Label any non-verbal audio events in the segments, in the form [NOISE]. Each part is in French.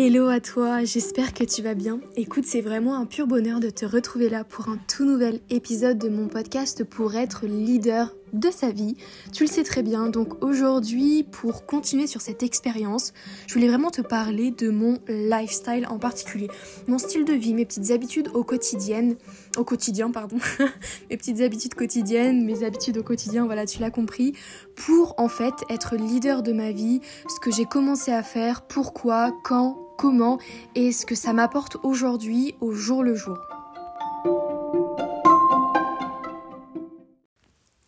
Hello à toi, j'espère que tu vas bien. Écoute, c'est vraiment un pur bonheur de te retrouver là pour un tout nouvel épisode de mon podcast pour être leader de sa vie. Tu le sais très bien, donc aujourd'hui, pour continuer sur cette expérience, je voulais vraiment te parler de mon lifestyle en particulier. Mon style de vie, mes petites habitudes au quotidien, au quotidien, pardon, [LAUGHS] mes petites habitudes quotidiennes, mes habitudes au quotidien, voilà, tu l'as compris, pour en fait être leader de ma vie, ce que j'ai commencé à faire, pourquoi, quand, comment et ce que ça m'apporte aujourd'hui au jour le jour.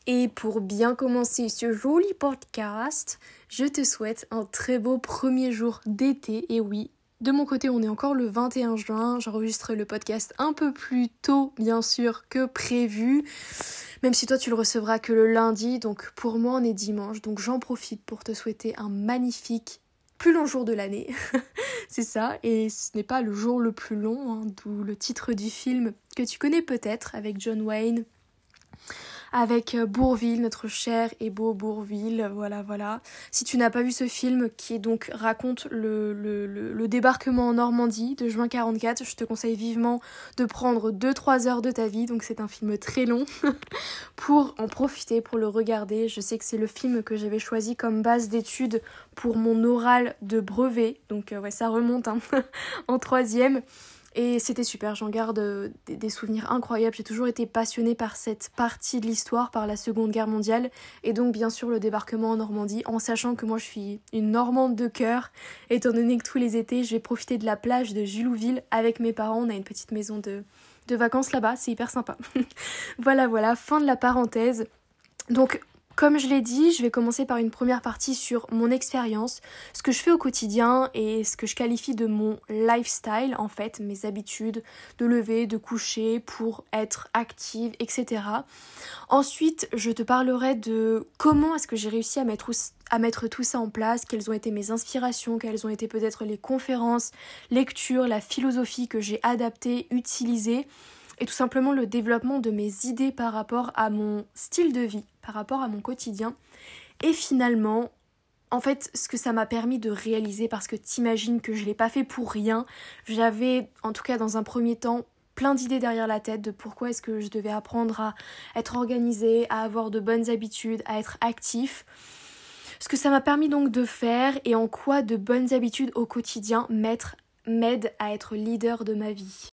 Et pour bien commencer ce joli podcast, je te souhaite un très beau premier jour d'été. Et oui, de mon côté, on est encore le 21 juin. J'enregistre le podcast un peu plus tôt, bien sûr, que prévu. Même si toi, tu le recevras que le lundi. Donc pour moi, on est dimanche. Donc j'en profite pour te souhaiter un magnifique plus long jour de l'année. [LAUGHS] c'est ça, et ce n'est pas le jour le plus long, hein, d'où le titre du film que tu connais peut-être avec John Wayne avec euh, Bourville, notre cher et beau Bourville, voilà, voilà. Si tu n'as pas vu ce film qui donc raconte le, débarquement en Normandie de juin 44, je te conseille vivement de prendre 2-3 heures de ta vie, donc c'est un film très long, [LAUGHS] pour en profiter, pour le regarder. Je sais que c'est le film que j'avais choisi comme base d'études pour mon oral de brevet, donc euh, ouais, ça remonte hein, [LAUGHS] en troisième. Et c'était super, j'en garde euh, des, souvenirs incroyables. J'ai toujours été passionnée par cette partie de l'histoire, par la Seconde Guerre mondiale, et donc bien sûr le débarquement en Normandie, en sachant que moi je suis une Normande de cœur, étant donné que tous les étés je vais profiter de la plage de Julouville avec mes parents. On a une petite maison de, de vacances là-bas, c'est hyper sympa. [LAUGHS] voilà, voilà, fin de la parenthèse. Donc comme je l'ai dit, je vais commencer par une première partie sur mon expérience, ce que je fais au quotidien et ce que je qualifie de mon lifestyle en fait, mes habitudes de lever, de coucher pour être active, etc. Ensuite, je te parlerai de comment est-ce que j'ai réussi à mettre, à mettre tout ça en place, quelles ont été mes inspirations, quelles ont été peut-être les conférences, lectures, la philosophie que j'ai adaptée, utilisée et tout simplement le développement de mes idées par rapport à mon style de vie, par rapport à mon quotidien. Et finalement, en fait, ce que ça m'a permis de réaliser, parce que t'imagines que je l'ai pas fait pour rien, j'avais, en tout cas dans un premier temps, plein d'idées derrière la tête de pourquoi est-ce que je devais apprendre à être organisée, à avoir de bonnes habitudes, à être actif. Ce que ça m'a permis donc de faire et en quoi de bonnes habitudes au quotidien m'aident à être leader de ma vie.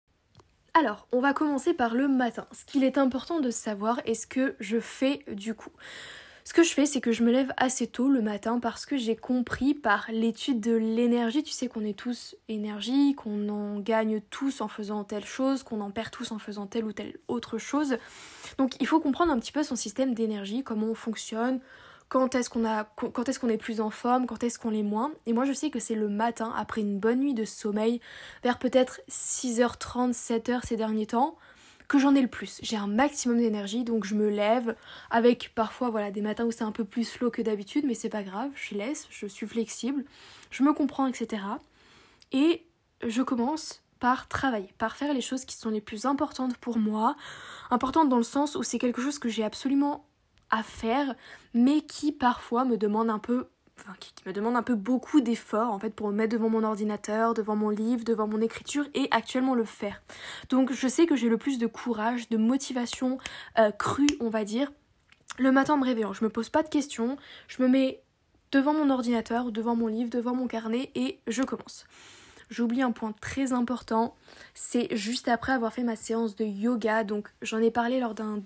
Alors, on va commencer par le matin. Ce qu'il est important de savoir est ce que je fais du coup. Ce que je fais, c'est que je me lève assez tôt le matin parce que j'ai compris par l'étude de l'énergie, tu sais qu'on est tous énergie, qu'on en gagne tous en faisant telle chose, qu'on en perd tous en faisant telle ou telle autre chose. Donc il faut comprendre un petit peu son système d'énergie, comment on fonctionne, quand est-ce qu'on est plus en forme, quand est-ce qu'on l'est moins. Et moi je sais que c'est le matin après une bonne nuit de sommeil vers peut-être 6h30, 7h ces derniers temps que j'en ai le plus. J'ai un maximum d'énergie donc je me lève avec parfois voilà des matins où c'est un peu plus slow que d'habitude mais c'est pas grave, je laisse, je suis flexible, je me comprends etc. Et je commence par travailler, par faire les choses qui sont les plus importantes pour moi, importantes dans le sens où c'est quelque chose que j'ai absolument à faire, mais qui parfois me demande un peu Enfin, qui, me demande un peu beaucoup d'efforts en fait pour me mettre devant mon ordinateur, devant mon livre, devant mon écriture et actuellement le faire. Donc je sais que j'ai le plus de courage, de motivation euh, crue, on va dire, le matin en me réveillant. Je me pose pas de questions, je me mets devant mon ordinateur, devant mon livre, devant mon carnet et je commence. J'oublie un point très important, c'est juste après avoir fait ma séance de yoga. Donc j'en ai parlé lors d'un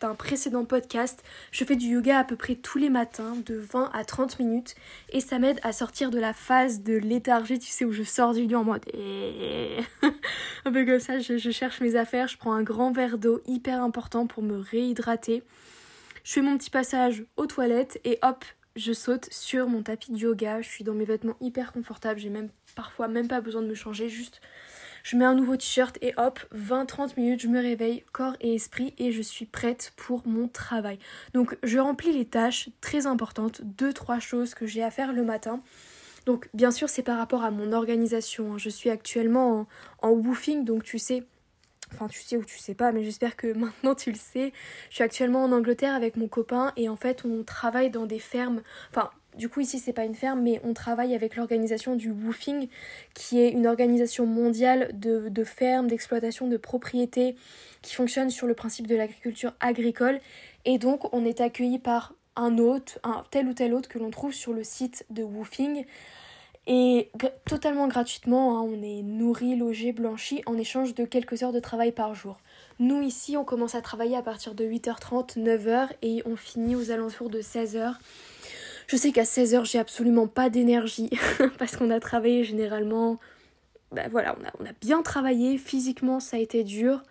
d'un précédent podcast, je fais du yoga à peu près tous les matins, de 20 à 30 minutes, et ça m'aide à sortir de la phase de léthargie, tu sais, où je sors du lit en mode eh. [LAUGHS] un peu comme ça, je, je, cherche mes affaires, je prends un grand verre d'eau hyper important pour me réhydrater. Je fais mon petit passage aux toilettes et hop, je saute sur mon tapis de yoga, je suis dans mes vêtements hyper confortables, j'ai même parfois même pas besoin de me changer, juste je mets un nouveau t-shirt et hop, 20-30 minutes, je me réveille, corps et esprit, et je suis prête pour mon travail. Donc je remplis les tâches très importantes, deux, trois choses que j'ai à faire le matin. Donc bien sûr c'est par rapport à mon organisation. Hein. Je suis actuellement en, en woofing, donc tu sais, enfin tu sais ou tu sais pas, mais j'espère que [LAUGHS] maintenant tu le sais. Je suis actuellement en Angleterre avec mon copain et en fait on travaille dans des fermes, enfin du coup ici c'est pas une ferme, mais on travaille avec l'organisation du woofing, qui est une organisation mondiale de, fermes, d'exploitation, de propriétés, qui fonctionne sur le principe de l'agriculture agricole. Et donc on est accueilli par un hôte, un tel ou tel hôte que l'on trouve sur le site de woofing. Et totalement gratuitement, hein, on est nourri, logé, blanchi en échange de quelques heures de travail par jour. Nous ici, on commence à travailler à partir de 8h30, 9h et on finit aux alentours de 16h. Je sais qu'à 16h, j'ai absolument pas d'énergie [LAUGHS] parce qu'on a travaillé généralement. Ben voilà, on a, on a, bien travaillé. Physiquement, ça a été dur.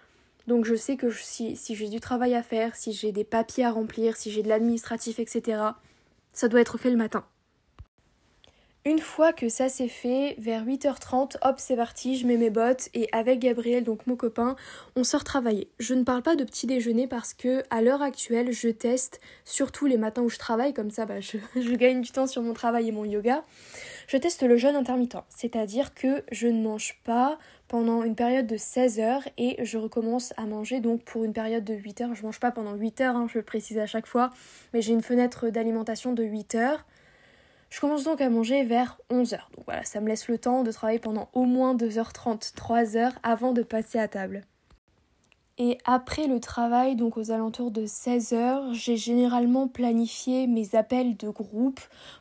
Donc je sais que si, si j'ai du travail à faire, si j'ai des papiers à remplir, si j'ai de l'administratif, etc., ça doit être fait le matin. Une fois que ça c'est fait, vers 8h30, hop, c'est parti, je mets mes bottes et avec Gabriel, donc mon copain, on sort travailler. Je ne parle pas de petit déjeuner parce que à l'heure actuelle, je teste, surtout les matins où je travaille, comme ça bah, je, [LAUGHS] gagne du temps sur mon travail et mon yoga. Je teste le jeûne intermittent, c'est-à-dire que je ne mange pas pendant une période de 16 heures et je recommence à manger donc pour une période de 8 heures. Je mange pas pendant 8 heures, hein, je le précise à chaque fois, mais j'ai une fenêtre d'alimentation de 8 heures. Je commence donc à manger vers 11h. Donc voilà, ça me laisse le temps de travailler pendant au moins 2h30, 3h avant de passer à table. Et après le travail, donc aux alentours de 16h, j'ai généralement planifié mes appels de groupe,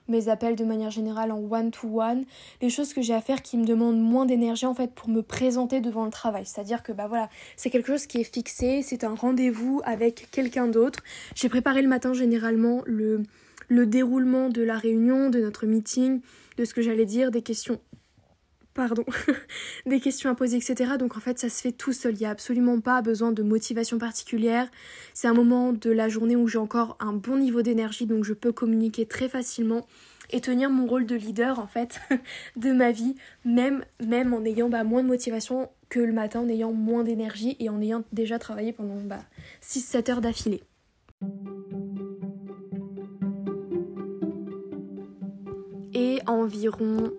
mes appels de manière générale en one-to-one, les choses que j'ai à faire qui me demandent moins d'énergie en fait pour me présenter devant le travail. C'est-à-dire que bah voilà, c'est quelque chose qui est fixé, c'est un rendez-vous avec quelqu'un d'autre. J'ai préparé le matin généralement le, le déroulement de la réunion, de notre meeting, de ce que j'allais dire, des questions pardon, [LAUGHS] des questions à poser, etc. Donc en fait, ça se fait tout seul. Il n'y a absolument pas besoin de motivation particulière. C'est un moment de la journée où j'ai encore un bon niveau d'énergie, donc je peux communiquer très facilement et tenir mon rôle de leader en fait [LAUGHS] de ma vie, même, même en ayant bah, moins de motivation que le matin, en ayant moins d'énergie et en ayant déjà travaillé pendant bah, 6-7 heures d'affilée. Environ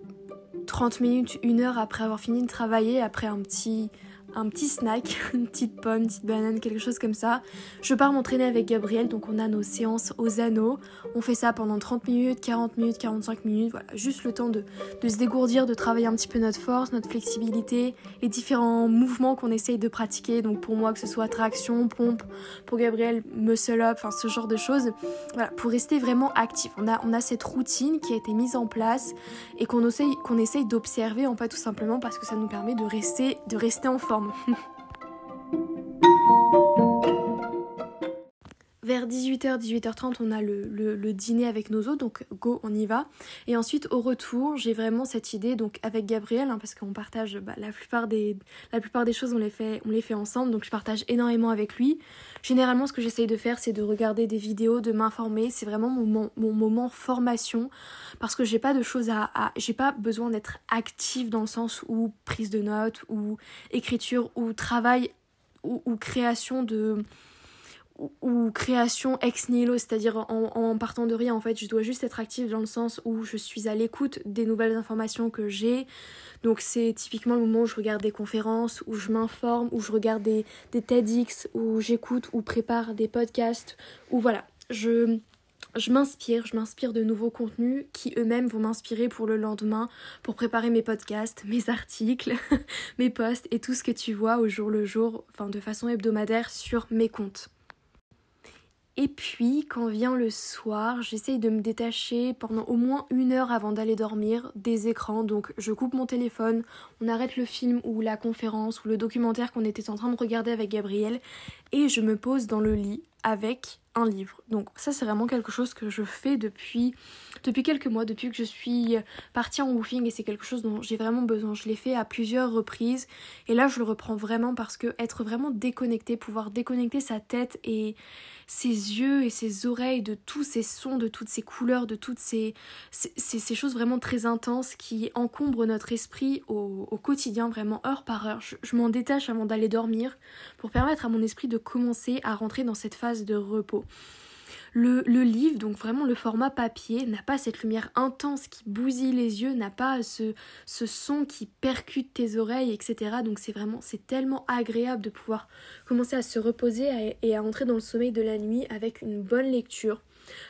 30 minutes, une heure après avoir fini de travailler, après un petit un petit snack, [LAUGHS] une petite pomme, une petite banane, quelque chose comme ça. Je pars m'entraîner avec Gabriel, donc on a nos séances aux anneaux. On fait ça pendant 30 minutes, 40 minutes, 45 minutes, voilà, juste le temps de, se dégourdir, de travailler un petit peu notre force, notre flexibilité, les différents mouvements qu'on essaye de pratiquer. Donc pour moi, que ce soit traction, pompe, pour Gabriel, muscle up, enfin ce genre de choses. Voilà, pour rester vraiment actif. On a, on cette routine qui a été mise en place et qu'on essaye, essaye d'observer en tout simplement parce que ça nous permet de rester en forme. 음. Vers 18h, 18h30, on a le, dîner avec nos autres, donc go, on y va. Et ensuite, au retour, j'ai vraiment cette idée, donc avec Gabriel, hein, parce qu'on partage bah, la, plupart des, la plupart des choses, on les, fait, on les fait ensemble, donc je partage énormément avec lui. Généralement, ce que j'essaye de faire, c'est de regarder des vidéos, de m'informer. C'est vraiment mon, mon, moment formation, parce que j'ai pas de choses à j'ai pas besoin d'être active dans le sens où prise de notes, ou écriture, ou travail, ou création de ou, création ex nihilo, c'est-à-dire en, partant de rien en fait, je dois juste être active dans le sens où je suis à l'écoute des nouvelles informations que j'ai. Donc c'est typiquement le moment où je regarde des conférences, où je m'informe, où je regarde des, des TEDx, où j'écoute ou prépare des podcasts, où voilà, je, je m'inspire, je m'inspire de nouveaux contenus qui eux-mêmes vont m'inspirer pour le lendemain, pour préparer mes podcasts, mes articles, [LAUGHS] mes posts et tout ce que tu vois au jour le jour, enfin de façon hebdomadaire sur mes comptes. Et puis, quand vient le soir, j'essaye de me détacher pendant au moins une heure avant d'aller dormir des écrans. Donc, je coupe mon téléphone, on arrête le film ou la conférence ou le documentaire qu'on était en train de regarder avec Gabriel et je me pose dans le lit avec un livre. Donc ça c'est vraiment quelque chose que je fais depuis, depuis quelques mois, depuis que je suis partie en woofing et c'est quelque chose dont j'ai vraiment besoin. Je l'ai fait à plusieurs reprises et là je le reprends vraiment parce que être vraiment déconnecté, pouvoir déconnecter sa tête et ses yeux et ses oreilles de tous ces sons, de toutes ces couleurs, de toutes ces, ces, choses vraiment très intenses qui encombrent notre esprit au, quotidien, vraiment heure par heure. je m'en détache avant d'aller dormir pour permettre à mon esprit de commencer à rentrer dans cette phase de repos. Le, livre, donc vraiment le format papier, n'a pas cette lumière intense qui bousille les yeux, n'a pas ce, ce son qui percute tes oreilles, etc. Donc c'est vraiment, c'est tellement agréable de pouvoir commencer à se reposer et à entrer dans le sommeil de la nuit avec une bonne lecture.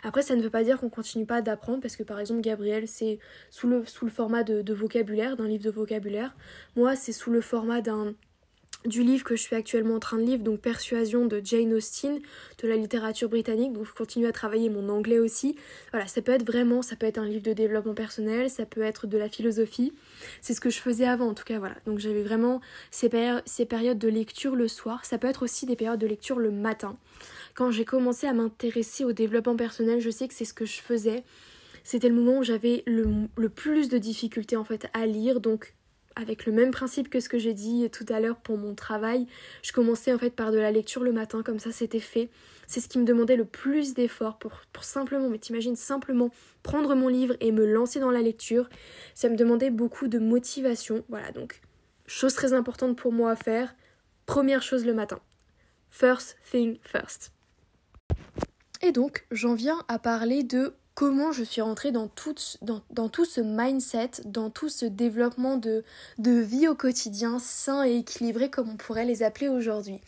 Après, ça ne veut pas dire qu'on continue pas d'apprendre, parce que par exemple, Gabriel, c'est sous le, sous le format de vocabulaire, d'un livre de vocabulaire. Moi, c'est sous le format d'un du livre que je suis actuellement en train de lire, donc Persuasion de Jane Austen, de la littérature britannique, donc je continue à travailler mon anglais aussi. Voilà, ça peut être vraiment, ça peut être un livre de développement personnel, ça peut être de la philosophie. C'est ce que je faisais avant en tout cas, voilà. Donc j'avais vraiment ces, ces périodes de lecture le soir, ça peut être aussi des périodes de lecture le matin. Quand j'ai commencé à m'intéresser au développement personnel, je sais que c'est ce que je faisais. C'était le moment où j'avais le, le plus de difficultés en fait à lire, donc avec le même principe que ce que j'ai dit tout à l'heure pour mon travail. Je commençais en fait par de la lecture le matin, comme ça c'était fait. C'est ce qui me demandait le plus d'efforts pour, pour simplement, mais t'imagines, simplement prendre mon livre et me lancer dans la lecture. Ça me demandait beaucoup de motivation. Voilà, donc, chose très importante pour moi à faire. Première chose le matin. First thing first. Et donc, j'en viens à parler de comment je suis rentrée dans tout, ce mindset, dans tout ce développement de, vie au quotidien sain et équilibré comme on pourrait les appeler aujourd'hui.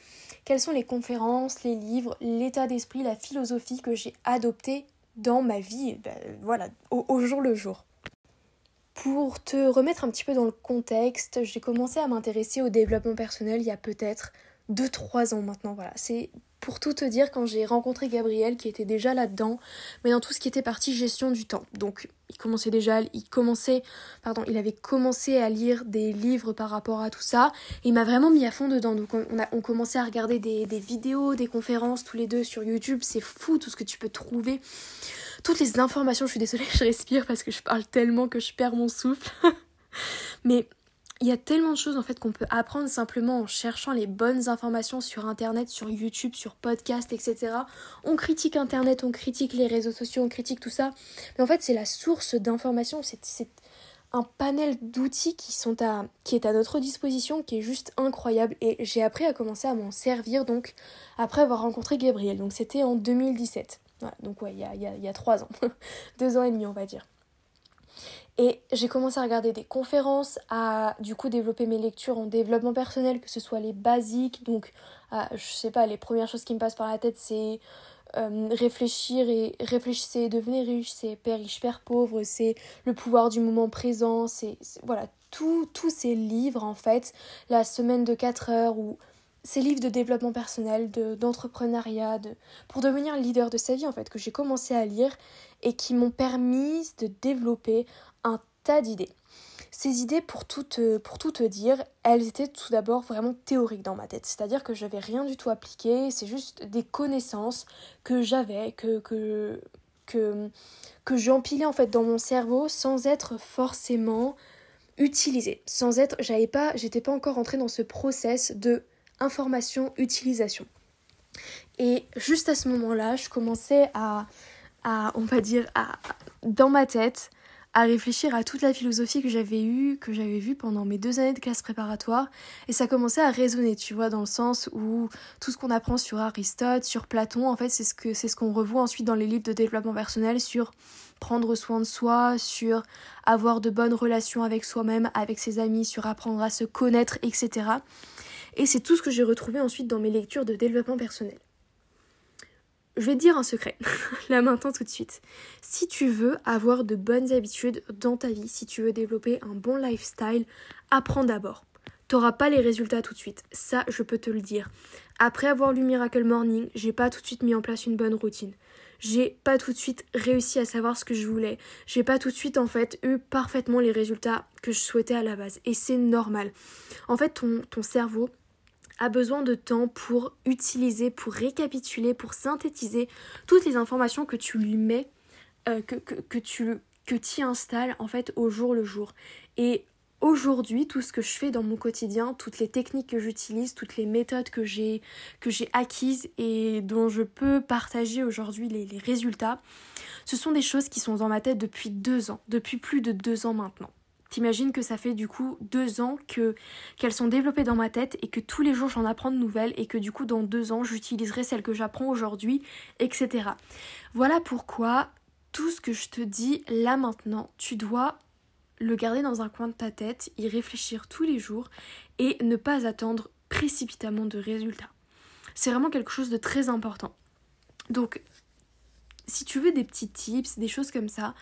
Quelles sont les conférences, les livres, l'état d'esprit, la philosophie que j'ai adopté dans ma vie, ben, voilà, au, jour le jour? Pour te remettre un petit peu dans le contexte, j'ai commencé à m'intéresser au développement personnel il y a peut-être 2-3 ans maintenant. Voilà, c'est pour tout te dire quand j'ai rencontré Gabriel qui était déjà là-dedans, mais dans tout ce qui était partie gestion du temps. Donc il commençait déjà, il commençait, pardon, il avait commencé à lire des livres par rapport à tout ça. il m'a vraiment mis à fond dedans. Donc on a on commençait à regarder des, des vidéos, des conférences tous les deux sur YouTube. C'est fou tout ce que tu peux trouver. Toutes les informations, je suis désolée, [LAUGHS] je respire parce que je parle tellement que je perds mon souffle. [LAUGHS] mais il y a tellement de choses en fait qu'on peut apprendre simplement en cherchant les bonnes informations sur internet, sur YouTube, sur podcast, etc. On critique internet, on critique les réseaux sociaux, on critique tout ça. Mais en fait c'est la source d'informations, c'est un panel d'outils qui sont à qui est à notre disposition qui est juste incroyable. Et j'ai appris à commencer à m'en servir donc après avoir rencontré Gabriel. Donc c'était en 2017 voilà, donc ouais il y a, y, a, y a trois ans. [LAUGHS] Deux ans et demi on va dire et j'ai commencé à regarder des conférences, à du coup développer mes lectures en développement personnel, que ce soit les basiques, donc je sais pas, les premières choses qui me passent par la tête c'est euh, réfléchir et réfléchissez devenez riche, c'est père riche, père pauvre, c'est le pouvoir du moment présent, c'est voilà, tous ces livres en fait, la semaine de 4 heures ou ces livres de développement personnel, d'entrepreneuriat, de, pour devenir leader de sa vie en fait, que j'ai commencé à lire et qui m'ont permis de développer un tas d'idées. Ces idées, pour tout, te, pour tout te dire, elles étaient tout d'abord vraiment théoriques dans ma tête. C'est-à-dire que je n'avais rien du tout appliqué, c'est juste des connaissances que j'avais, que, que, que, que j'empilais en fait dans mon cerveau sans être forcément utilisées. Sans être, j'avais pas, j'étais pas encore entrée dans ce process de information, utilisation. Et juste à ce moment-là, je commençais à, à on va dire, à, dans ma tête, à réfléchir à toute la philosophie que j'avais eue, que j'avais vue pendant mes deux années de classe préparatoire. Et ça commençait à résonner, tu vois, dans le sens où tout ce qu'on apprend sur Aristote, sur Platon, en fait, c'est ce que c'est ce qu'on revoit ensuite dans les livres de développement personnel sur prendre soin de soi, sur avoir de bonnes relations avec soi-même, avec ses amis, sur apprendre à se connaître, etc. Et c'est tout ce que j'ai retrouvé ensuite dans mes lectures de développement personnel. Je vais te dire un secret, [LAUGHS] là maintenant tout de suite. Si tu veux avoir de bonnes habitudes dans ta vie, si tu veux développer un bon lifestyle, apprends d'abord. T'auras pas les résultats tout de suite, ça je peux te le dire. Après avoir lu Miracle Morning, j'ai pas tout de suite mis en place une bonne routine. J'ai pas tout de suite réussi à savoir ce que je voulais. J'ai pas tout de suite en fait eu parfaitement les résultats que je souhaitais à la base. Et c'est normal. En fait, ton, ton cerveau, a besoin de temps pour utiliser, pour récapituler, pour synthétiser toutes les informations que tu lui mets, euh, que, tu y installes en fait au jour le jour. Et aujourd'hui, tout ce que je fais dans mon quotidien, toutes les techniques que j'utilise, toutes les méthodes que j'ai acquises et dont je peux partager aujourd'hui les résultats, ce sont des choses qui sont dans ma tête depuis deux ans, depuis plus de deux ans maintenant. T'imagines que ça fait du coup deux ans que qu'elles sont développées dans ma tête et que tous les jours j'en apprends de nouvelles et que du coup dans deux ans j'utiliserai celles que j'apprends aujourd'hui, etc. Voilà pourquoi tout ce que je te dis là maintenant, tu dois le garder dans un coin de ta tête, y réfléchir tous les jours et ne pas attendre précipitamment de résultats. C'est vraiment quelque chose de très important. Donc si tu veux des petits tips, des choses comme ça,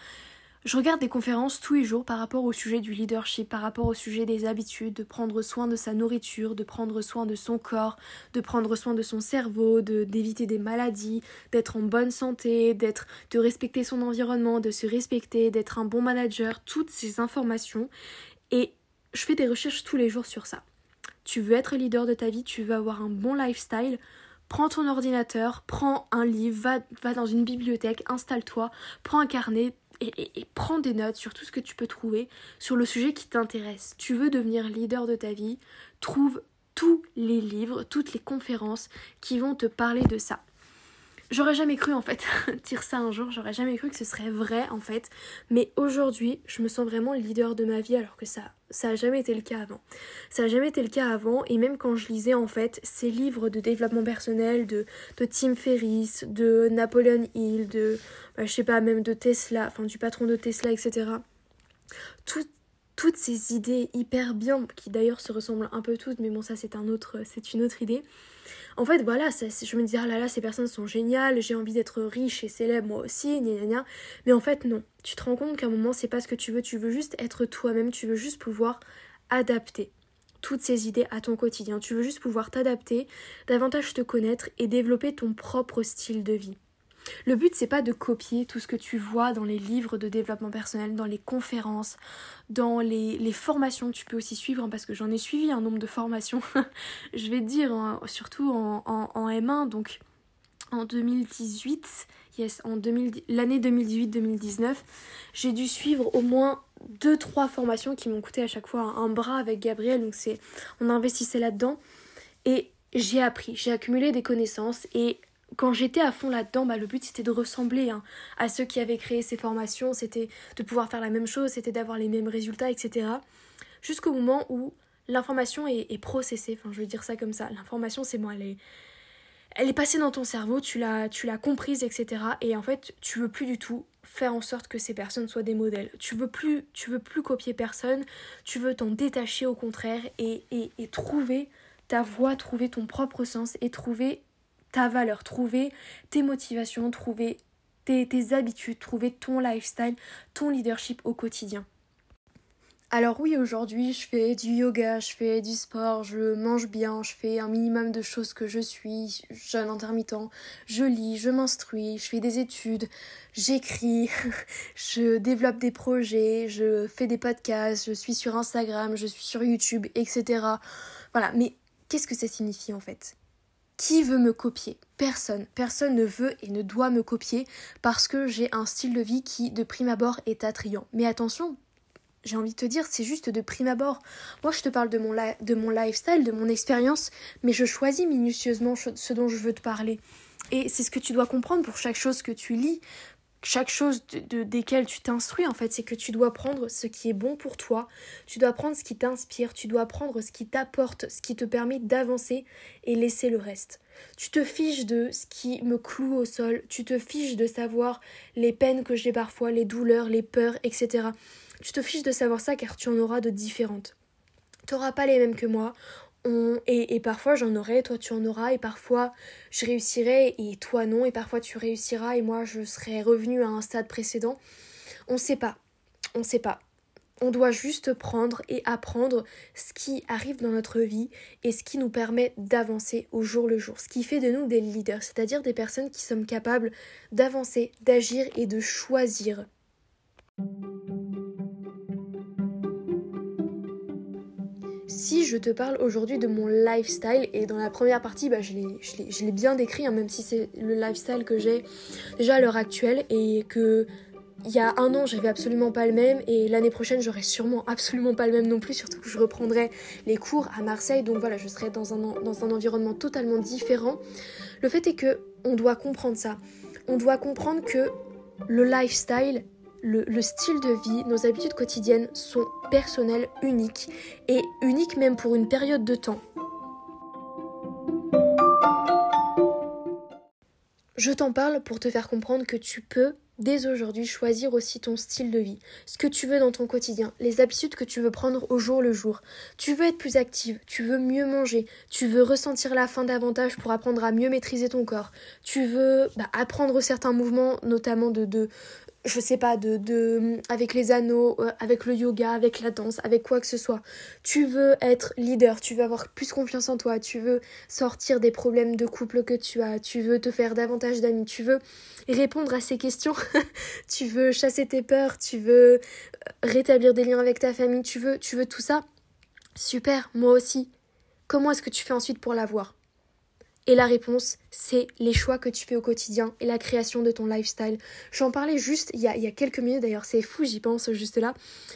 je regarde des conférences tous les jours par rapport au sujet du leadership, par rapport au sujet des habitudes, de prendre soin de sa nourriture, de prendre soin de son corps, de prendre soin de son cerveau, de d'éviter des maladies, d'être en bonne santé, d'être de respecter son environnement, de se respecter, d'être un bon manager, toutes ces informations et je fais des recherches tous les jours sur ça. Tu veux être leader de ta vie, tu veux avoir un bon lifestyle, prends ton ordinateur, prends un livre, va, va dans une bibliothèque, installe-toi, prends un carnet, et, prends des notes sur tout ce que tu peux trouver sur le sujet qui t'intéresse. Tu veux devenir leader de ta vie, trouve tous les livres, toutes les conférences qui vont te parler de ça. J'aurais jamais cru en fait [LAUGHS] dire ça un jour, j'aurais jamais cru que ce serait vrai en fait, mais aujourd'hui je me sens vraiment leader de ma vie alors que ça ça a jamais été le cas avant. Ça a jamais été le cas avant et même quand je lisais en fait ces livres de développement personnel de, Tim Ferriss, de Napoleon Hill, de bah, je sais pas même de Tesla, enfin du patron de Tesla etc. toutes ces idées hyper bien qui d'ailleurs se ressemblent un peu toutes mais bon ça c'est un autre c'est une autre idée en fait, voilà, je me disais, ah là là, ces personnes sont géniales, j'ai envie d'être riche et célèbre moi aussi, gna gna Mais en fait, non. Tu te rends compte qu'à un moment, c'est pas ce que tu veux, tu veux juste être toi-même, tu veux juste pouvoir adapter toutes ces idées à ton quotidien. Tu veux juste pouvoir t'adapter, davantage te connaître et développer ton propre style de vie. Le but, c'est pas de copier tout ce que tu vois dans les livres de développement personnel, dans les conférences, dans les, formations que tu peux aussi suivre, hein, parce que j'en ai suivi un nombre de formations, [LAUGHS] je vais dire, hein, surtout en, en, M1, donc en 2018, yes, en l'année 2018-2019, j'ai dû suivre au moins 2-3 formations qui m'ont coûté à chaque fois un, bras avec Gabriel, donc on investissait là-dedans, et j'ai appris, j'ai accumulé des connaissances, et quand j'étais à fond là-dedans, bah, le but c'était de ressembler hein, à ceux qui avaient créé ces formations, c'était de pouvoir faire la même chose, c'était d'avoir les mêmes résultats, etc. Jusqu'au moment où l'information est, processée, enfin je vais dire ça comme ça, l'information c'est bon, elle est, elle est passée dans ton cerveau, tu l'as, tu l'as comprise, etc. Et en fait, tu veux plus du tout faire en sorte que ces personnes soient des modèles. Tu veux plus, tu veux plus copier personne, tu veux t'en détacher au contraire et, et, et trouver ta voie, trouver ton propre sens et trouver ta valeur, trouver tes motivations, trouver tes, habitudes, trouver ton lifestyle, ton leadership au quotidien. Alors oui, aujourd'hui, je fais du yoga, je fais du sport, je mange bien, je fais un minimum de choses que je suis, jeune intermittent, je lis, je m'instruis, je fais des études, j'écris, [LAUGHS] je développe des projets, je fais des podcasts, je suis sur Instagram, je suis sur YouTube, etc. Voilà, mais qu'est-ce que ça signifie en fait? Qui veut me copier? Personne. Personne ne veut et ne doit me copier parce que j'ai un style de vie qui, de prime abord, est attrayant. Mais attention, j'ai envie de te dire, c'est juste de prime abord. Moi, je te parle de mon, de mon lifestyle, de mon expérience, mais je choisis minutieusement ce dont je veux te parler. Et c'est ce que tu dois comprendre pour chaque chose que tu lis, chaque chose de, desquelles tu t'instruis en fait, c'est que tu dois prendre ce qui est bon pour toi, tu dois prendre ce qui t'inspire, tu dois prendre ce qui t'apporte, ce qui te permet d'avancer et laisser le reste. Tu te fiches de ce qui me cloue au sol, tu te fiches de savoir les peines que j'ai parfois, les douleurs, les peurs, etc. Tu te fiches de savoir ça car tu en auras de différentes. Tu n'auras pas les mêmes que moi, et, parfois j'en aurai, toi tu en auras, et parfois je réussirai et toi non, et parfois tu réussiras et moi je serai revenu à un stade précédent. On sait pas, on sait pas. On doit juste prendre et apprendre ce qui arrive dans notre vie et ce qui nous permet d'avancer au jour le jour, ce qui fait de nous des leaders, c'est-à-dire des personnes qui sommes capables d'avancer, d'agir et de choisir. Je te parle aujourd'hui de mon lifestyle, et dans la première partie, bah, je l'ai bien décrit, hein, même si c'est le lifestyle que j'ai déjà à l'heure actuelle, et que il y a un an, j'avais absolument pas le même, et l'année prochaine, j'aurai sûrement absolument pas le même non plus, surtout que je reprendrai les cours à Marseille, donc voilà, je serai dans un, dans un environnement totalement différent. Le fait est que on doit comprendre ça. On doit comprendre que le lifestyle, le, style de vie, nos habitudes quotidiennes sont personnelles, uniques, et uniques même pour une période de temps. Je t'en parle pour te faire comprendre que tu peux dès aujourd'hui choisir aussi ton style de vie, ce que tu veux dans ton quotidien, les habitudes que tu veux prendre au jour le jour. Tu veux être plus active, tu veux mieux manger, tu veux ressentir la faim davantage pour apprendre à mieux maîtriser ton corps, tu veux bah, apprendre certains mouvements, notamment de, de, je sais pas, de, avec les anneaux, euh, avec le yoga, avec la danse, avec quoi que ce soit. Tu veux être leader, tu veux avoir plus confiance en toi, tu veux sortir des problèmes de couple que tu as, tu veux te faire davantage d'amis, tu veux répondre à ces questions, [LAUGHS] tu veux chasser tes peurs, tu veux euh, rétablir des liens avec ta famille, tu veux, tu veux tout ça. Super, moi aussi. Comment est-ce que tu fais ensuite pour l'avoir? Et la réponse, c'est les choix que tu fais au quotidien et la création de ton lifestyle. J'en parlais juste il y, a, il y a quelques minutes, d'ailleurs c'est fou, j'y pense juste là,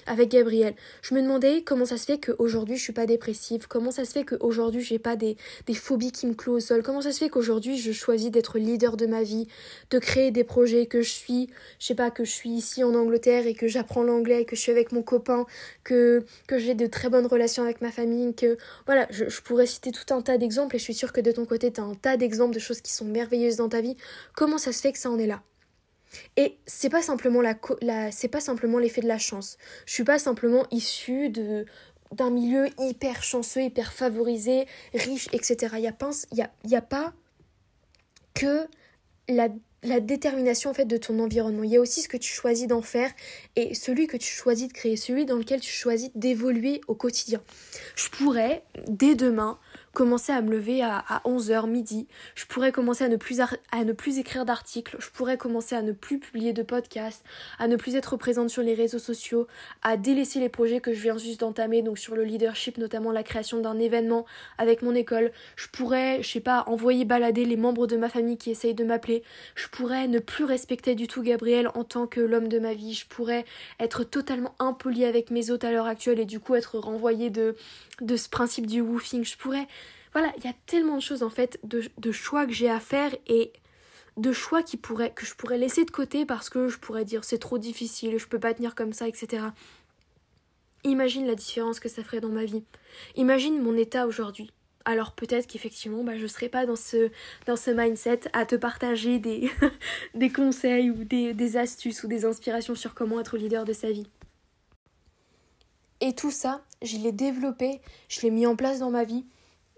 avec Gabriel. Je me demandais comment ça se fait qu'aujourd'hui je suis pas dépressive, comment ça se fait qu'aujourd'hui j'ai pas des, des phobies qui me clouent au sol, comment ça se fait qu'aujourd'hui je choisis d'être leader de ma vie, de créer des projets, que je suis, je sais pas, que je suis ici en Angleterre et que j'apprends l'anglais, que je suis avec mon copain, que, que j'ai de très bonnes relations avec ma famille, que voilà, je, je pourrais citer tout un tas d'exemples et je suis sûre que de ton côté un tas d'exemples de choses qui sont merveilleuses dans ta vie. Comment ça se fait que ça en est là? Et c'est pas simplement la, c'est pas simplement l'effet de la chance. Je suis pas simplement issue de d'un milieu hyper chanceux, hyper favorisé, riche, etc. Il n'y a, pas, y a, y a pas que la, la, détermination en fait de ton environnement. Il y a aussi ce que tu choisis d'en faire et celui que tu choisis de créer, celui dans lequel tu choisis d'évoluer au quotidien. Je pourrais, dès demain, commencer à me lever à, 11h midi, je pourrais commencer à ne plus, à ne plus écrire d'articles, je pourrais commencer à ne plus publier de podcasts, à ne plus être présente sur les réseaux sociaux, à délaisser les projets que je viens juste d'entamer, donc sur le leadership, notamment la création d'un événement avec mon école, je pourrais, je sais pas, envoyer balader les membres de ma famille qui essayent de m'appeler, je pourrais ne plus respecter du tout Gabriel en tant que l'homme de ma vie, je pourrais être totalement impoli avec mes hôtes à l'heure actuelle et du coup être renvoyé de, de ce principe du woofing, je pourrais voilà, il y a tellement de choses en fait, de, choix que j'ai à faire et de choix qui que je pourrais laisser de côté parce que je pourrais dire c'est trop difficile, je peux pas tenir comme ça, etc. Imagine la différence que ça ferait dans ma vie. Imagine mon état aujourd'hui. Alors peut-être qu'effectivement, bah, je ne serais pas dans ce, dans ce mindset à te partager des, [LAUGHS] des conseils ou des, des astuces ou des inspirations sur comment être leader de sa vie. Et tout ça, je l'ai développé, je l'ai mis en place dans ma vie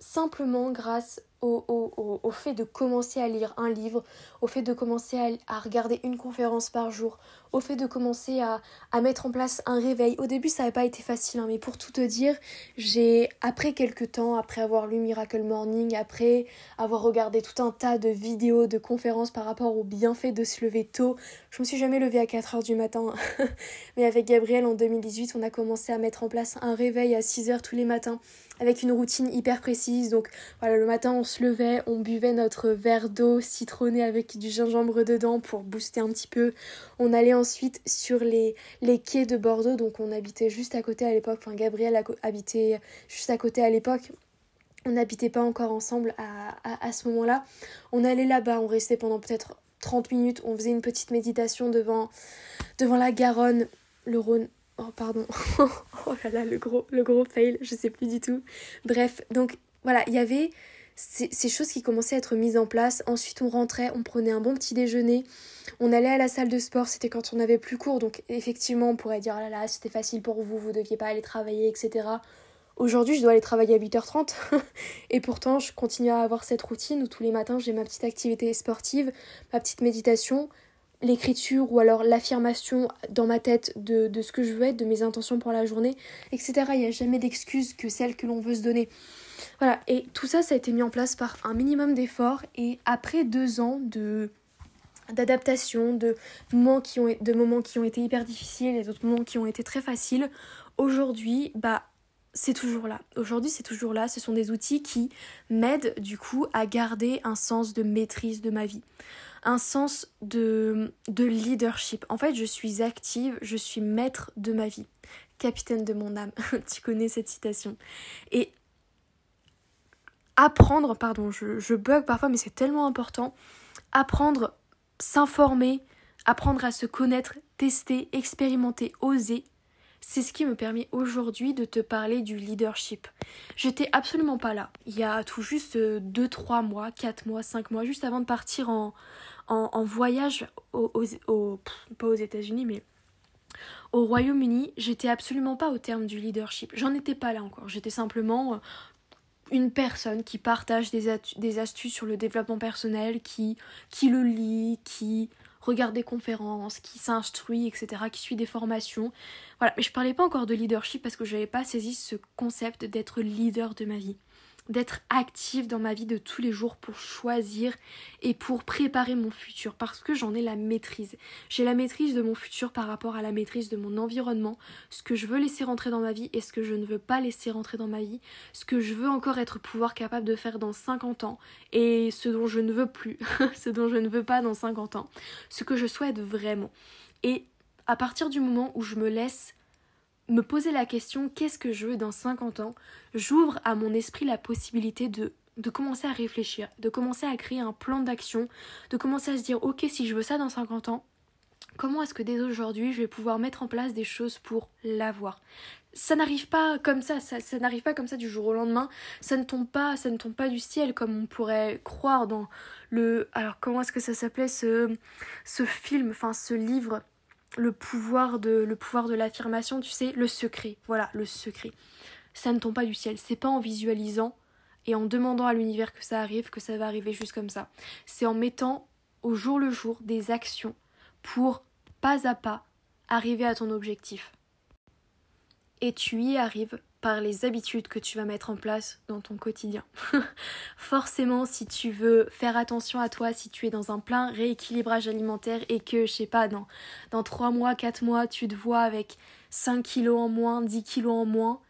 simplement grâce au, au, au, fait de commencer à lire un livre, au fait de commencer à, à regarder une conférence par jour, au fait de commencer à, mettre en place un réveil. Au début, ça n'a pas été facile, hein, mais pour tout te dire, j'ai, après quelques temps, après avoir lu Miracle Morning, après avoir regardé tout un tas de vidéos, de conférences par rapport au bienfait de se lever tôt, je me suis jamais levée à 4 heures du matin, [LAUGHS] mais avec Gabriel en 2018, on a commencé à mettre en place un réveil à 6 heures tous les matins, avec une routine hyper précise. Donc voilà, le matin, on se levait, on buvait notre verre d'eau citronné avec du gingembre dedans pour booster un petit peu. On allait ensuite sur les, les quais de Bordeaux, donc on habitait juste à côté à l'époque, enfin Gabriel habitait juste à côté à l'époque. On n'habitait pas encore ensemble à, à, ce moment-là. On allait là-bas, on restait pendant peut-être 30 minutes, on faisait une petite méditation devant, devant la Garonne, le Rhône. Oh pardon. [LAUGHS] oh là là, le gros, le gros fail, je sais plus du tout. Bref, donc voilà, il y avait ces, choses qui commençaient à être mises en place. Ensuite, on rentrait, on prenait un bon petit déjeuner, on allait à la salle de sport, c'était quand on avait plus cours, donc effectivement, on pourrait dire, oh là là, c'était facile pour vous, vous deviez pas aller travailler, etc. Aujourd'hui, je dois aller travailler à 8h30 [LAUGHS] et pourtant, je continue à avoir cette routine où tous les matins, j'ai ma petite activité sportive, ma petite méditation, l'écriture ou alors l'affirmation dans ma tête de, de, ce que je veux être, de mes intentions pour la journée, etc. Il n'y a jamais d'excuse que celle que l'on veut se donner. Voilà, et tout ça, ça a été mis en place par un minimum d'efforts. Et après deux ans de d'adaptation, de moments qui ont de moments qui ont été hyper difficiles et d'autres moments qui ont été très faciles, aujourd'hui, bah c'est toujours là. Aujourd'hui, c'est toujours là. Ce sont des outils qui m'aident du coup à garder un sens de maîtrise de ma vie, un sens de, de leadership. En fait, je suis active, je suis maître de ma vie, capitaine de mon âme. [LAUGHS] tu connais cette citation. Et apprendre, pardon, je, bug parfois, mais c'est tellement important, apprendre, s'informer, apprendre à se connaître, tester, expérimenter, oser, c'est ce qui me permet aujourd'hui de te parler du leadership. J'étais absolument pas là. Il y a tout juste 2-3 mois, 4 mois, 5 mois, juste avant de partir en, en, voyage au, pas aux États-Unis, mais au Royaume-Uni, j'étais absolument pas au terme du leadership. J'en étais pas là encore. J'étais simplement euh, une personne qui partage des, des, astuces sur le développement personnel, qui, qui le lit, qui regarde des conférences, qui s'instruit, etc., qui suit des formations. Voilà, mais je parlais pas encore de leadership parce que je n'avais pas saisi ce concept d'être leader de ma vie d'être active dans ma vie de tous les jours pour choisir et pour préparer mon futur parce que j'en ai la maîtrise. J'ai la maîtrise de mon futur par rapport à la maîtrise de mon environnement, ce que je veux laisser rentrer dans ma vie et ce que je ne veux pas laisser rentrer dans ma vie, ce que je veux encore être pouvoir capable de faire dans 50 ans et ce dont je ne veux plus, [LAUGHS] ce dont je ne veux pas dans 50 ans, ce que je souhaite vraiment. Et à partir du moment où je me laisse me poser la question qu'est-ce que je veux dans 50 ans, j'ouvre à mon esprit la possibilité de, de commencer à réfléchir, de commencer à créer un plan d'action, de commencer à se dire ok si je veux ça dans 50 ans, comment est-ce que dès aujourd'hui je vais pouvoir mettre en place des choses pour l'avoir? Ça n'arrive pas comme ça, ça, n'arrive pas comme ça du jour au lendemain, ça ne tombe pas, ça ne tombe pas du ciel comme on pourrait croire dans le alors comment est-ce que ça s'appelait ce ce film, enfin ce livre? Le pouvoir de le pouvoir de l'affirmation, tu sais, le secret. Voilà, le secret. Ça ne tombe pas du ciel, c'est pas en visualisant et en demandant à l'univers que ça arrive que ça va arriver juste comme ça. C'est en mettant au jour le jour des actions pour pas à pas arriver à ton objectif. Et tu y arrives par les habitudes que tu vas mettre en place dans ton quotidien. [LAUGHS] Forcément, si tu veux faire attention à toi, si tu es dans un plein rééquilibrage alimentaire et que, je sais pas, dans, dans 3 mois, 4 mois, tu te vois avec 5 kilos en moins, 10 kilos en moins,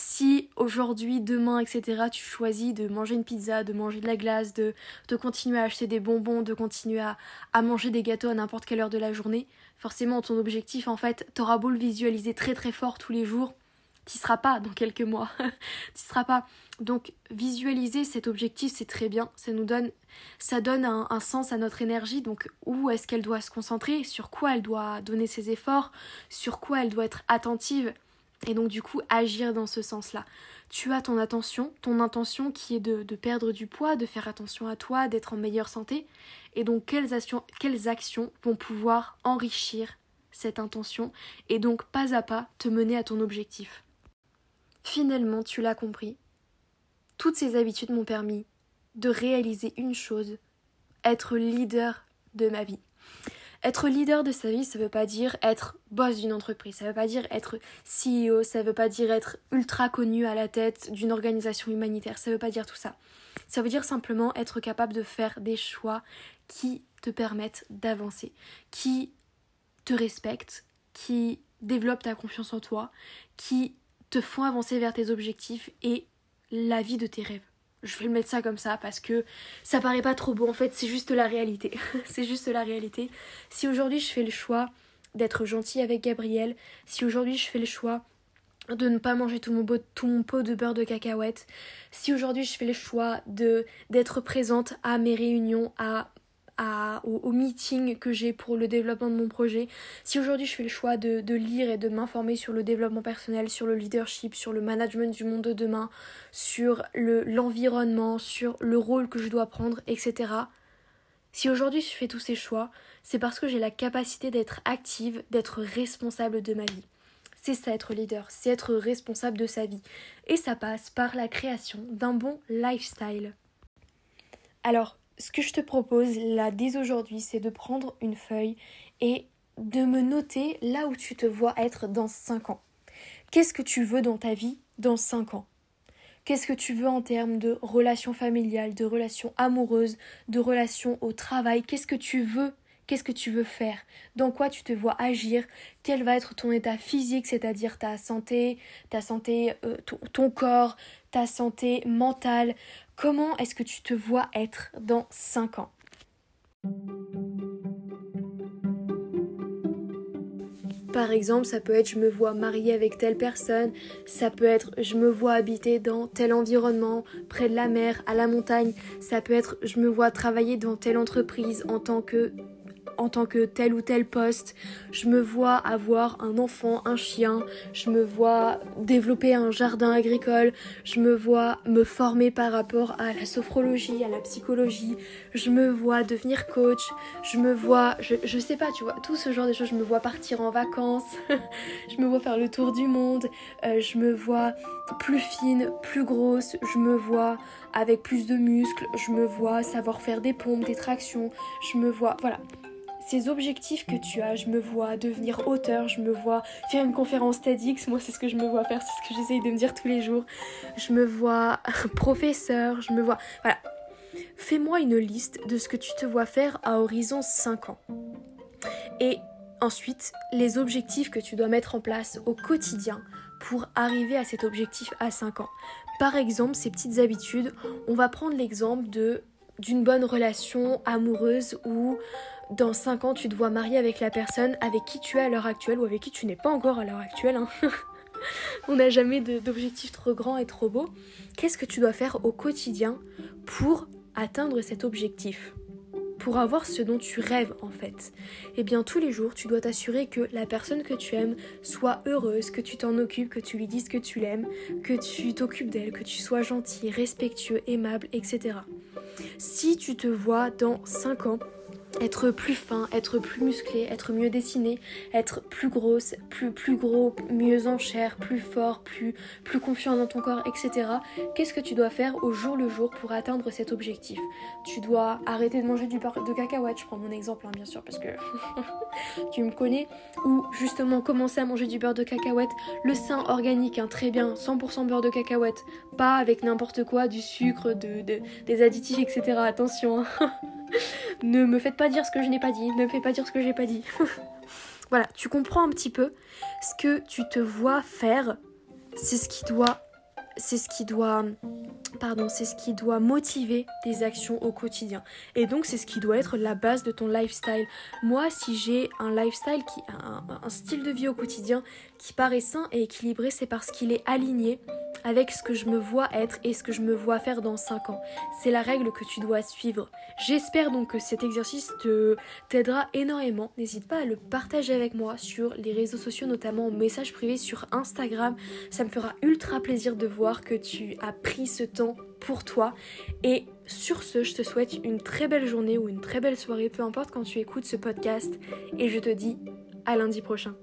si aujourd'hui, demain, etc., tu choisis de manger une pizza, de manger de la glace, de, de continuer à acheter des bonbons, de continuer à, à manger des gâteaux à n'importe quelle heure de la journée, forcément ton objectif, en fait, t'auras beau le visualiser très très fort tous les jours, t'y seras pas dans quelques mois. [LAUGHS] t'y seras pas. Donc visualiser cet objectif, c'est très bien. Ça nous donne, ça donne un, sens à notre énergie. Donc où est-ce qu'elle doit se concentrer, sur quoi elle doit donner ses efforts, sur quoi elle doit être attentive? Et donc du coup agir dans ce sens-là. Tu as ton attention, ton intention qui est de, perdre du poids, de faire attention à toi, d'être en meilleure santé. Et donc quelles actions, quelles actions vont pouvoir enrichir cette intention? Et donc pas à pas te mener à ton objectif? Finalement, tu l'as compris. Toutes ces habitudes m'ont permis de réaliser une chose, être leader de ma vie. Être leader de sa vie, ça veut pas dire être boss d'une entreprise, ça veut pas dire être CEO, ça veut pas dire être ultra connu à la tête d'une organisation humanitaire, ça veut pas dire tout ça. Ça veut dire simplement être capable de faire des choix qui te permettent d'avancer, qui te respectent, qui développent ta confiance en toi, qui te font avancer vers tes objectifs et la vie de tes rêves. Je vais le mettre ça comme ça parce que ça paraît pas trop beau en fait, c'est juste la réalité. [LAUGHS] c'est juste la réalité. Si aujourd'hui je fais le choix d'être gentil avec Gabriel, si aujourd'hui je fais le choix de ne pas manger tout mon, pot de beurre de cacahuète, si aujourd'hui je fais le choix d'être présente à mes réunions, à au, meeting que j'ai pour le développement de mon projet, si aujourd'hui je fais le choix de, lire et de m'informer sur le développement personnel, sur le leadership, sur le management du monde de demain, sur l'environnement, sur le rôle que je dois prendre, etc. Si aujourd'hui je fais tous ces choix, c'est parce que j'ai la capacité d'être active, d'être responsable de ma vie. C'est ça être leader, c'est être responsable de sa vie. Et ça passe par la création d'un bon lifestyle. Alors, ce que je te propose là dès aujourd'hui, c'est de prendre une feuille et de me noter là où tu te vois être dans 5 ans. Qu'est-ce que tu veux dans ta vie dans 5 ans? Qu'est-ce que tu veux en termes de relations familiales, de relations amoureuses, de relations au travail? Qu'est-ce que tu veux Qu'est-ce que tu veux faire? Dans quoi tu te vois agir? Quel va être ton état physique, c'est-à-dire ta santé, ta santé, euh, ton, corps, ta santé mentale? Comment est-ce que tu te vois être dans 5 ans? Par exemple, ça peut être je me vois mariée avec telle personne, ça peut être je me vois habiter dans tel environnement, près de la mer, à la montagne, ça peut être je me vois travailler dans telle entreprise en tant que en tant que tel ou tel poste, je me vois avoir un enfant, un chien, je me vois développer un jardin agricole, je me vois me former par rapport à la sophrologie, à la psychologie, je me vois devenir coach, je me vois, je, je sais pas, tu vois, tout ce genre de choses, je me vois partir en vacances, je me vois faire le tour du monde, euh, je me vois plus fine, plus grosse, je me vois avec plus de muscles, je me vois savoir faire des pompes, des tractions, je me vois, voilà. Ces objectifs que tu as, je me vois devenir auteur, je me vois faire une conférence TEDx, moi c'est ce que je me vois faire, c'est ce que j'essaye de me dire tous les jours. Je me vois [LAUGHS] professeur, je me vois... Voilà. Fais-moi une liste de ce que tu te vois faire à horizon 5 ans. Et ensuite, les objectifs que tu dois mettre en place au quotidien pour arriver à cet objectif à 5 ans. Par exemple, ces petites habitudes, on va prendre l'exemple de d'une bonne relation amoureuse où dans 5 ans tu te vois marier avec la personne avec qui tu es à l'heure actuelle ou avec qui tu n'es pas encore à l'heure actuelle. Hein. [LAUGHS] on n'a jamais d'objectif trop grand et trop beau. Qu'est-ce que tu dois faire au quotidien pour atteindre cet objectif? Pour avoir ce dont tu rêves en fait. Eh bien tous les jours, tu dois t'assurer que la personne que tu aimes soit heureuse, que tu t'en occupes, que tu lui dises que tu l'aimes, que tu t'occupes d'elle, que tu sois gentil, respectueux, aimable, etc. Si tu te vois dans 5 ans être plus fin, être plus musclé, être mieux dessiné, être plus grosse, plus, plus gros, mieux en chair, plus fort, plus, plus confiant dans ton corps, etc. Qu'est-ce que tu dois faire au jour le jour pour atteindre cet objectif? Tu dois arrêter de manger du beurre de cacahuète, je prends mon exemple hein, bien sûr parce que [LAUGHS] tu me connais, ou justement commencer à manger du beurre de cacahuète, le sein organique, hein, très bien, 100% beurre de cacahuète, pas avec n'importe quoi, du sucre, de, des additifs, etc. Attention. Hein. [LAUGHS] ne me faites pas dire ce que je n'ai pas dit, ne me faites pas dire ce que j'ai pas dit. [LAUGHS] voilà, tu comprends un petit peu ce que tu te vois faire, c'est ce qui doit c'est ce qui doit pardon, c'est ce qui doit motiver tes actions au quotidien. Et donc c'est ce qui doit être la base de ton lifestyle. Moi, si j'ai un lifestyle qui un, style de vie au quotidien qui paraît sain et équilibré, c'est parce qu'il est aligné avec ce que je me vois être et ce que je me vois faire dans 5 ans. C'est la règle que tu dois suivre. J'espère donc que cet exercice te t'aidera énormément. N'hésite pas à le partager avec moi sur les réseaux sociaux, notamment en message privé sur Instagram. Ça me fera ultra plaisir de voir que tu as pris ce temps pour toi. Et sur ce, je te souhaite une très belle journée ou une très belle soirée, peu importe quand tu écoutes ce podcast. Et je te dis à lundi prochain.